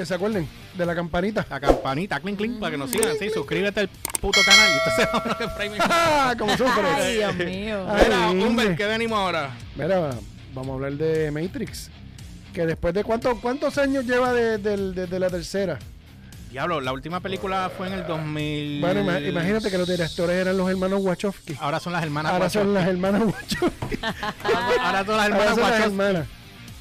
que se acuerden de la campanita. La campanita, clink, clink, para que nos sigan. Sí, suscríbete al puto canal y entonces vámonos que Prime. ¡Ah! Como Ay. Dios mío. Mira. Humber, ¿qué venimos ahora? Mira, vamos a hablar de Matrix. Que después de cuánto, cuántos años lleva de, desde la tercera. Diablo, la última película fue en el 2000. Bueno, ima- imagínate que los directores eran los hermanos Wachowski. Ahora son las hermanas Ahora son las hermanas Wachowski. Ahora son las Ahora hermanas las Wachowski. hermanas.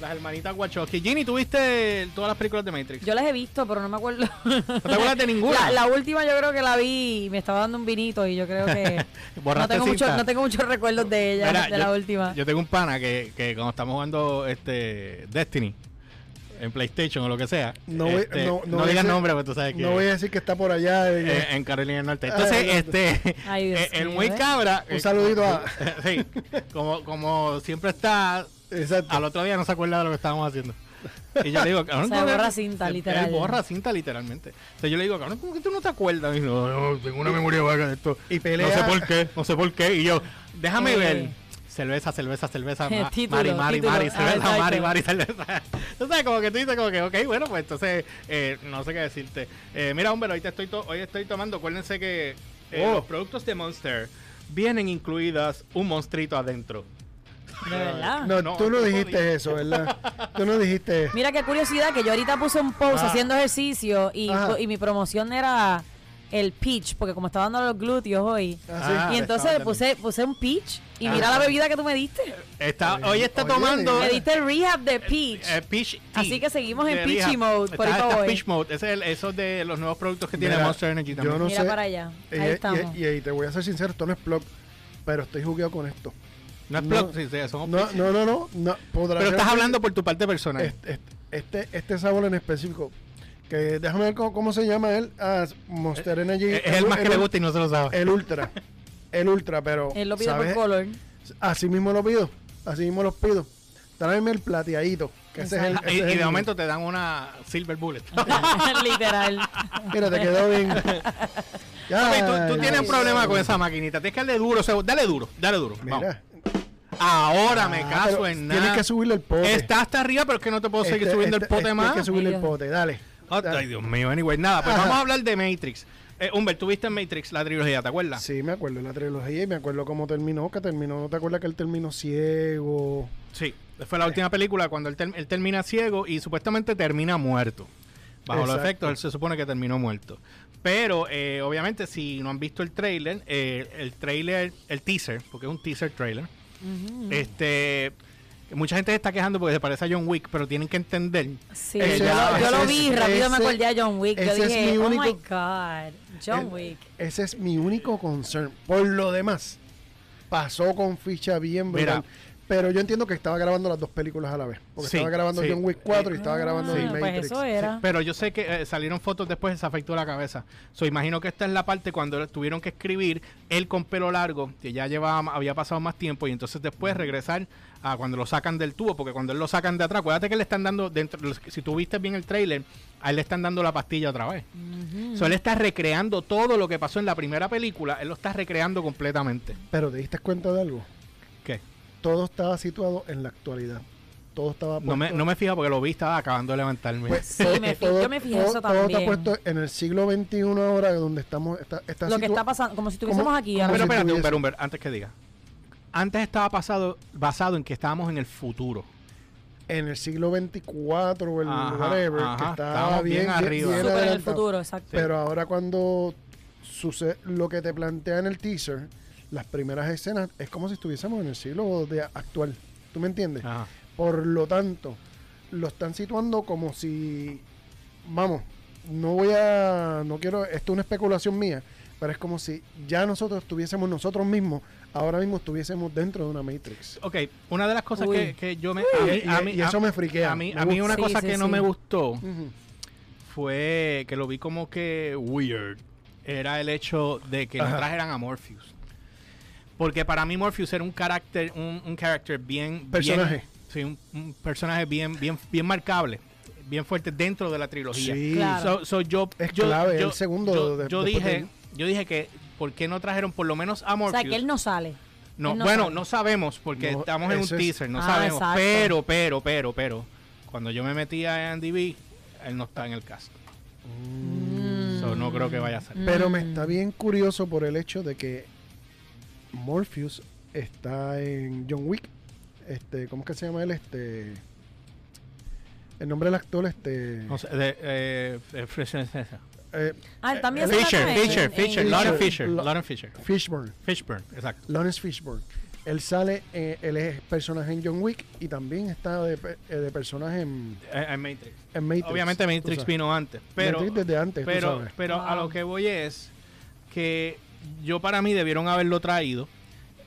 Las hermanitas Wachowski. Ginny, ¿tuviste todas las películas de Matrix? Yo las he visto, pero no me acuerdo. ¿No te acuerdas de ninguna? La, la última yo creo que la vi y me estaba dando un vinito y yo creo que no tengo, mucho, no tengo muchos recuerdos de ella, Mira, de yo- la última. Yo tengo un pana que, que cuando estamos jugando este Destiny en PlayStation o lo que sea, No voy- este, no- no no, voy a digas decir- nombre, porque tú sabes que No voy a decir que está por allá. eh, eh, en Carolina del Norte. Entonces, Ah, este, Ay, Dios eh, el muy ¿eh? cabra. Un eh, saludito a- sí, como, como siempre está, Exacto. al otro día no se acuerda de lo que estábamos haciendo. Y yo le digo, cabrón, Se ¿cómo que- borra cinta, él- literal. Él borra cinta, literalmente. Entonces yo le digo, cabrón, ¿cómo que tú no te acuerdas? Y no, no, tengo una memoria vaga de esto. Y pelea. No sé por qué, no sé por qué. Y yo, déjame Eh. ver. Cerveza, cerveza, cerveza. ma- Título, Mari, Mari, título. Mari, Ah, cerveza. Mari, Mari, cerveza. Tú sabes, como que tú dices, como que, ok, bueno, pues entonces, eh, no sé qué decirte. Eh, mira, hombre, hoy, te estoy to- hoy estoy tomando, acuérdense que eh, Oh. los productos de Monster vienen incluidas un monstruito adentro. De verdad. No, No, tú no dijiste podía. eso, ¿verdad? Tú no dijiste. Mira qué curiosidad que yo ahorita puse un post Ah. haciendo ejercicio y, Ajá. y mi promoción era el peach, porque como estaba dando los glúteos hoy. Así. Ah, y entonces puse, puse un peach y Ah. mira la bebida que tú me diste. Está, Oye, hoy está oye, tomando... Me diste el rehab de peach. Peach tea. Así que seguimos en peachy Rehab. mode, por Está- peach mode. Ese es el, eso de los nuevos productos que tiene Monster Energy yo también. no Mira sé. para allá. Y, Ahí y- estamos. y- y te voy a ser sincero, esto no es blog, pero estoy jugueado con esto. No es no. plug, sí, sí, son No, no, no, no. no podrá Pero estás hablando por tu parte personal. Este, este, este sabor en específico. Que déjame ver cómo, cómo se llama él. Ah, Monster Energy. es el más que le gusta y no se lo sabe. El Ultra. El Ultra, pero. Él lo pide por color. Así mismo lo pido. Así mismo los pido. Tráeme el plateadito. Que ese es el, y, ese es y de momento te dan una Silver Bullet. Literal. Mira, te quedó bien. Ya, tú, tú tienes ya. un problema con esa maquinita. Tienes que darle duro. o sea, dale duro, dale duro. Vamos. Mira. Ahora me Ah, caso en Tienes nada. que subirle el pote. Está hasta arriba, pero es que no te puedo seguir Este- subiendo este- el pote este- más. Tienes que subirle Ay, el pote, dale. Ay. Dios mío, anyway, nada, pues Ajá. vamos a hablar de Matrix. Eh, Humbert, ¿tuviste en Matrix la trilogía, te acuerdas? Sí, me acuerdo de la trilogía y me acuerdo cómo terminó, que terminó, ¿no te acuerdas que él terminó ciego? Sí, fue la última película cuando él, ter- él termina ciego y supuestamente termina muerto. Bajo los efectos, él se supone que terminó muerto. Pero, eh, obviamente, si no han visto el trailer, eh, el trailer, el teaser, porque es un teaser trailer, este... Mucha gente se está quejando porque se parece a John Wick, pero tienen que entender. Sí, yo, lo, yo lo ese vi, es- rápido me acordé a John Wick. Yo dije, mi oh my God, John El- Wick. Ese es mi único concern. Por lo demás, pasó con ficha bien brutal. Mira. Pero yo entiendo que estaba grabando las dos películas a la vez. Porque Sí, estaba grabando sí. John Wick 4 y estaba Ah, grabando Sí. The Pues Matrix. eso era. Pero yo sé que eh, salieron fotos después y se afectó la cabeza. So, imagino que esta es la parte cuando tuvieron que escribir él con pelo largo, que ya llevaba, había pasado más tiempo, y entonces después regresar a cuando lo sacan del tubo, porque cuando él lo sacan de atrás, acuérdate que le están dando, dentro, si tú viste bien el trailer, a él le están dando la pastilla otra vez. Ujú. So, él está recreando todo lo que pasó en la primera película, él lo está recreando completamente. Pero te diste cuenta de algo. Todo estaba situado en la actualidad. Todo estaba No me, puesto- no me fijo porque lo vi, estaba acabando de levantarme. pues, Sí, todo- me todo- yo me fijé todo- eso Todo está también. puesto en el siglo XXI ahora, donde estamos. Está, está Lo que está pasando, como si estuviésemos ¿Cómo- aquí. Pero espérate, tuviese- Humber, Humber, antes que diga. Antes estaba pasado, basado en que estábamos en el futuro. en el siglo 24 o el Ajá, whatever, ajá, que estaba bien, bien bien, arriba. bien en el futuro, exacto. Pero ahora cuando sucede lo que te plantea en el teaser, las primeras escenas es como si estuviésemos en el siglo de actual. ¿Tú me entiendes? Ajá. Por lo tanto, lo están situando como si, vamos, no voy a, no quiero, esto es una especulación mía, pero es como si ya nosotros estuviésemos nosotros mismos, ahora mismo estuviésemos dentro de una Matrix. Ok, una de las cosas que, que yo me... Y- A mí, y- a mí- y eso a- me friquea, A mí, me a mí gusta. una Sí, cosa sí, que no me gustó fue que lo vi como que weird. Era el hecho de que no Ajá. trajeran a Morpheus. Porque para mí Morpheus era un carácter, un, un character bien... Personaje. bien- sí, un, un personaje bien, bien, bien marcable. Bien fuerte dentro de la trilogía. Sí. Claro. So, so yo, Es yo, clave, yo- el segundo yo- de- yo dije, de- yo dije que ¿por qué no trajeron por lo menos a o Morpheus? sea, que él no sale. No, bueno, sabe. no sabemos porque No, estamos en un es- teaser, no Ah, sabemos. exacto. Pero, pero, pero, pero, cuando yo me metí a IMDb, él no está en el cast. Mm. So, no creo que vaya a salir. Pero me Mm. está bien curioso por el hecho de que Morpheus está en John Wick. Este, ¿cómo es que se llama él? Este. El nombre del actor, este. No sé, de, eh, eh, Fisher, eh, Ah, él también Eh, se Fisher, Fisher, Fisher, en- Lauren Fisher. Lauren Fisher. Fishburne. Fishburne, exacto. Lawrence Fishburne. Él sale, eh, él es personaje en John Wick y también está de, eh, de personaje en, en Matrix. en Matrix. Obviamente Matrix vino antes, pero Matrix desde antes, tú pero sabes. pero a lo que voy es que yo para mí debieron haberlo traído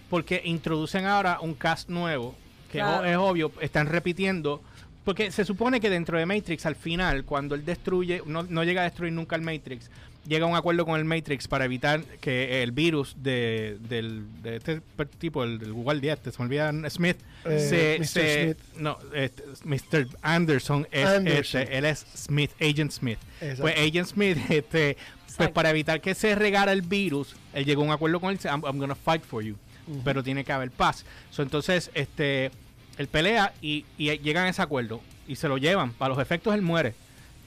porque introducen ahora un cast nuevo que es o- Claro. es, obvio están repitiendo porque se supone que dentro de Matrix al final cuando él destruye no, no llega a destruir nunca el Matrix llega a un acuerdo con el Matrix para evitar que el virus de, del, de este tipo el, del guardia este se me olvida Smith Eh, se, Mr. se- Smith. no este, Mr. Anderson es Anderson. este, él es Smith Agent Smith Exacto. pues Agent Smith, este, pues para evitar que se regara el virus, él llegó a un acuerdo con él, I'm, I'm gonna fight for you, pero tiene que haber paz. So, entonces, este, él pelea y, y llegan a ese acuerdo y se lo llevan. Para los efectos él muere.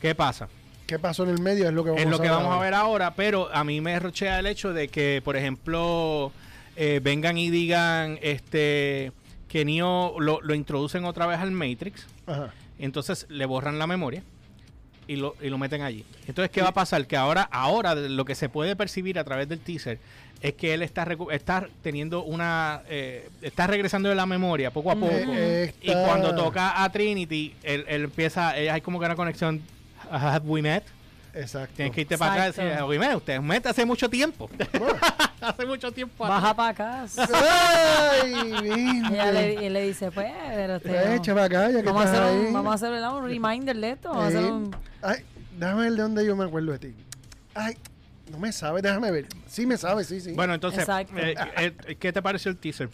¿Qué pasa? ¿Qué pasó en el medio? Es lo que vamos, es lo que a, vamos a ver ahora, pero a mí me rochea el hecho de que, por ejemplo, eh, vengan y digan este que Neo lo, lo introducen otra vez al Matrix. Ajá. Entonces le borran la memoria y lo, y lo meten allí. Entonces, ¿qué va a pasar? Que ahora, ahora lo que se puede percibir a través del teaser es que él está, está teniendo una... eh, está regresando de la memoria poco a poco. Eh, Y cuando toca a Trinity, él, él empieza... eh, hay como que una conexión... Have we met? Exacto. Tienes que irte para acá y decir, met? Usted met hace mucho tiempo. Bueno. hace mucho tiempo. Baja atrás. para acá. ¡Ay, Ella le, y dice, pues, pero usted no. Echa para acá, ya que vamos, a estás hacer ahí. vamos a hacer ¿verdad? un reminder de esto. Vamos a hacer Eh, un... Ay, déjame ver de dónde yo me acuerdo de ti. Ay, no me sabe, déjame ver. Sí me sabe, sí, sí. Bueno, entonces, Exacto. eh, eh, ¿qué te pareció el teaser?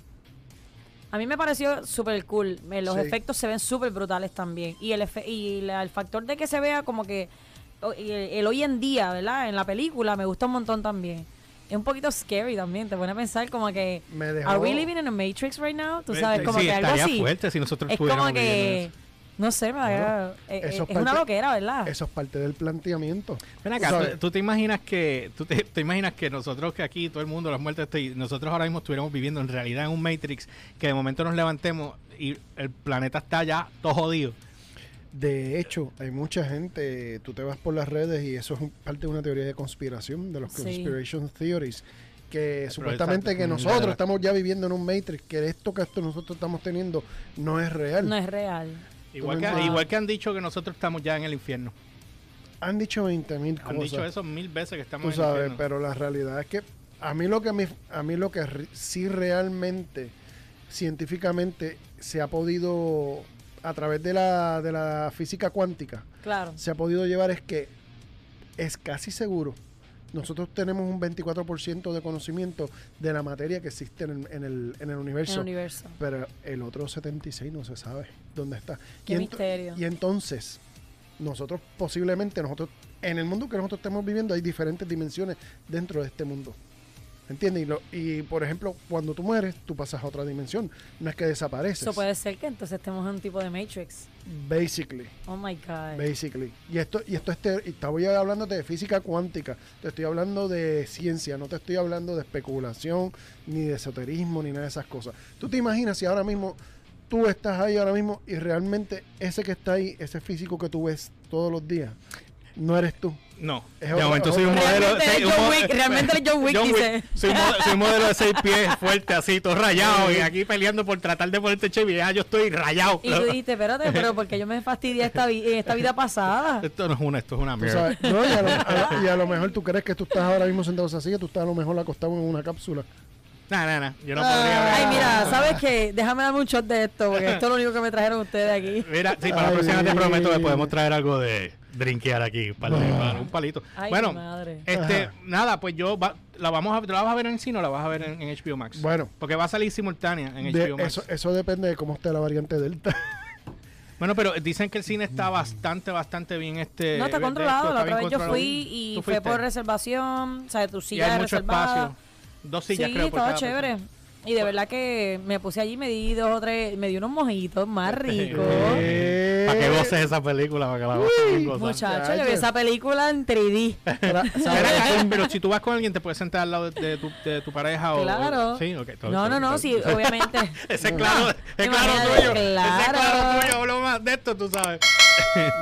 A mí me pareció súper cool. Eh, Los Sí. efectos se ven súper brutales también. Y el efe- y la- el factor de que se vea como que y el, el hoy en día, ¿verdad? En la película me gusta un montón también. Es un poquito scary también. Te pone a pensar como que... me dejó. ¿Are we living in a Matrix right now? Tú sabes, Eh, como sí, que algo estaría así. fuerte si nosotros Es como que... No sé, me da- eh, eh, es es una parte- loquera, ¿verdad? Eso es parte del planteamiento. Ven acá. ¿tú, tú te imaginas que tú te, te imaginas que nosotros que aquí todo el mundo las muertes este, y nosotros ahora mismo estuviéramos viviendo en realidad en un Matrix que de momento nos levantemos y el planeta está ya todo jodido. De hecho, hay mucha gente, tú te vas por las redes y eso es un- parte de una teoría de conspiración, de los Sí. conspiration theories, que Pero supuestamente exacto, que mm, nosotros verdad. estamos ya viviendo en un Matrix, que esto que esto nosotros estamos teniendo no es real. No es real. Igual que, igual que han dicho que nosotros estamos ya en el infierno. Han dicho 20 mil Han cosas. dicho eso mil veces que estamos Tú en el sabes, infierno. pero la realidad es que a mí lo que me- a mí lo que re- sí realmente científicamente se ha podido a través de la, de la física cuántica Claro. se ha podido llevar es que es casi seguro nosotros tenemos un 24% de conocimiento de la materia que existe en el, en el, en el En universo el universo. pero el otro 76 no se sabe dónde está Qué y, misterio. y entonces nosotros posiblemente nosotros en el mundo que nosotros estamos viviendo hay diferentes dimensiones dentro de este mundo ¿entiendes? Y, lo- y por ejemplo cuando tú mueres tú pasas a otra dimensión no es que desapareces Eso puede ser que entonces estemos en un tipo de Matrix. basically Oh my God. basically y esto y esto es te- y estaba yo hablando de física cuántica te estoy hablando de ciencia no te estoy hablando de especulación ni de esoterismo ni nada de esas cosas tú te imaginas si ahora mismo tú estás ahí ahora mismo y realmente ese que está ahí ese físico que tú ves todos los días no eres tú No, Es momento soy un modelo. Realmente un John Wick, realmente eres John Wick, dice. Soy, un modelo de seis pies fuerte, así, todo rayado. y aquí peleando por tratar de ponerte chévere. Ya yo estoy rayado. Y tú dijiste, espérate, pero porque yo me fastidié esta vi- en esta vida pasada. Esto no es una, esto es una mierda. sabes, no, y, a lo, a lo- y a lo mejor tú crees que tú estás ahora mismo sentado en esa silla tú estás a lo mejor acostado en una cápsula Nah, nah, nah. Yo no Ah. podría ver. Ay, mira, ¿sabes qué? Déjame darme un shot de esto, porque esto es lo único que me trajeron ustedes aquí. Mira, sí, para la Ay. próxima te prometo que podemos traer algo de drinkear aquí, para, Ah. un palito. Ay, bueno, madre. este, Ajá. nada, pues yo va- la vamos a, ¿la vas a ver en cine o la vas a ver en, en HBO Max? bueno Porque va a salir simultánea en de- HBO Max. eso, eso depende de cómo esté la variante delta Bueno, pero dicen que el cine está bastante, bastante bien este. No, está de- de controlado. esto, La otra vez yo fui y ¿Tú fue por reservación. O sea, tu Y silla hay mucho reservada. espacio. Dos sillas, sí, creo, por estaba cada chévere. persona. Y de verdad que me puse allí, me di dos o tres, me di unos mojitos más ricos. Eh, Para que goces esa película, para que la goces bien gozada. Muchacho, yo vi Chacho. esa película en 3D. Tra- Ven ¿sabes? acá, pero si tú vas con alguien, te puedes sentar al lado de, de tu, de tu pareja o. Claro. o- sí, ok. todo- No, todo- no, no, sí, obviamente. Ese es claro, es claro Imagínate, tuyo. Ese es claro claro. tuyo. De esto, tú sabes.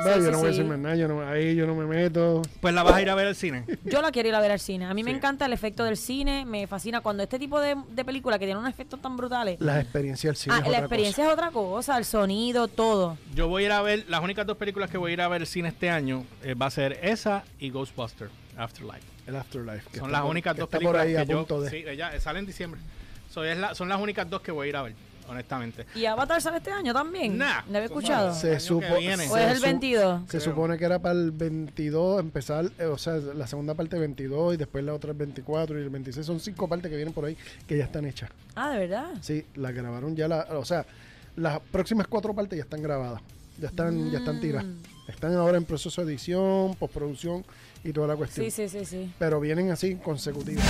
No, Sí, yo sí, no voy a sí. decir más nada, yo no, ahí yo no me meto. Pues la vas a ir a ver al cine. Yo la quiero ir a ver al cine. A mí me encanta el efecto del cine, me fascina cuando este tipo de, de películas que tienen unos efectos tan brutales. La experiencia del cine Ah, es la otra experiencia es otra cosa, el sonido, todo. Yo voy a ir a ver, las únicas dos películas que voy a ir a ver al cine este año eh, va a ser esa y Ghostbuster Afterlife. El Afterlife. que Son está las por- únicas que dos está películas por ahí que a yo, punto de. sí, ya sale en diciembre. So, es la- son las únicas dos que voy a ir a ver, honestamente. ¿Y Avatar sale este año también? Nah. ¿No había escuchado? Se supo- viene. ¿O es el su- 22? Se Creo. supone que era para el 22 empezar, eh, o sea, la segunda parte 22 y después la otra el 24 y el 26. Son cinco partes que vienen por ahí que ya están hechas. Ah, ¿de verdad? Sí, las grabaron ya, la, o sea, las próximas cuatro partes ya están grabadas. Ya están, ya están tiradas. Mm. Están ahora en proceso de edición, postproducción y toda la cuestión. Sí, sí, sí, sí. Pero vienen así consecutivas.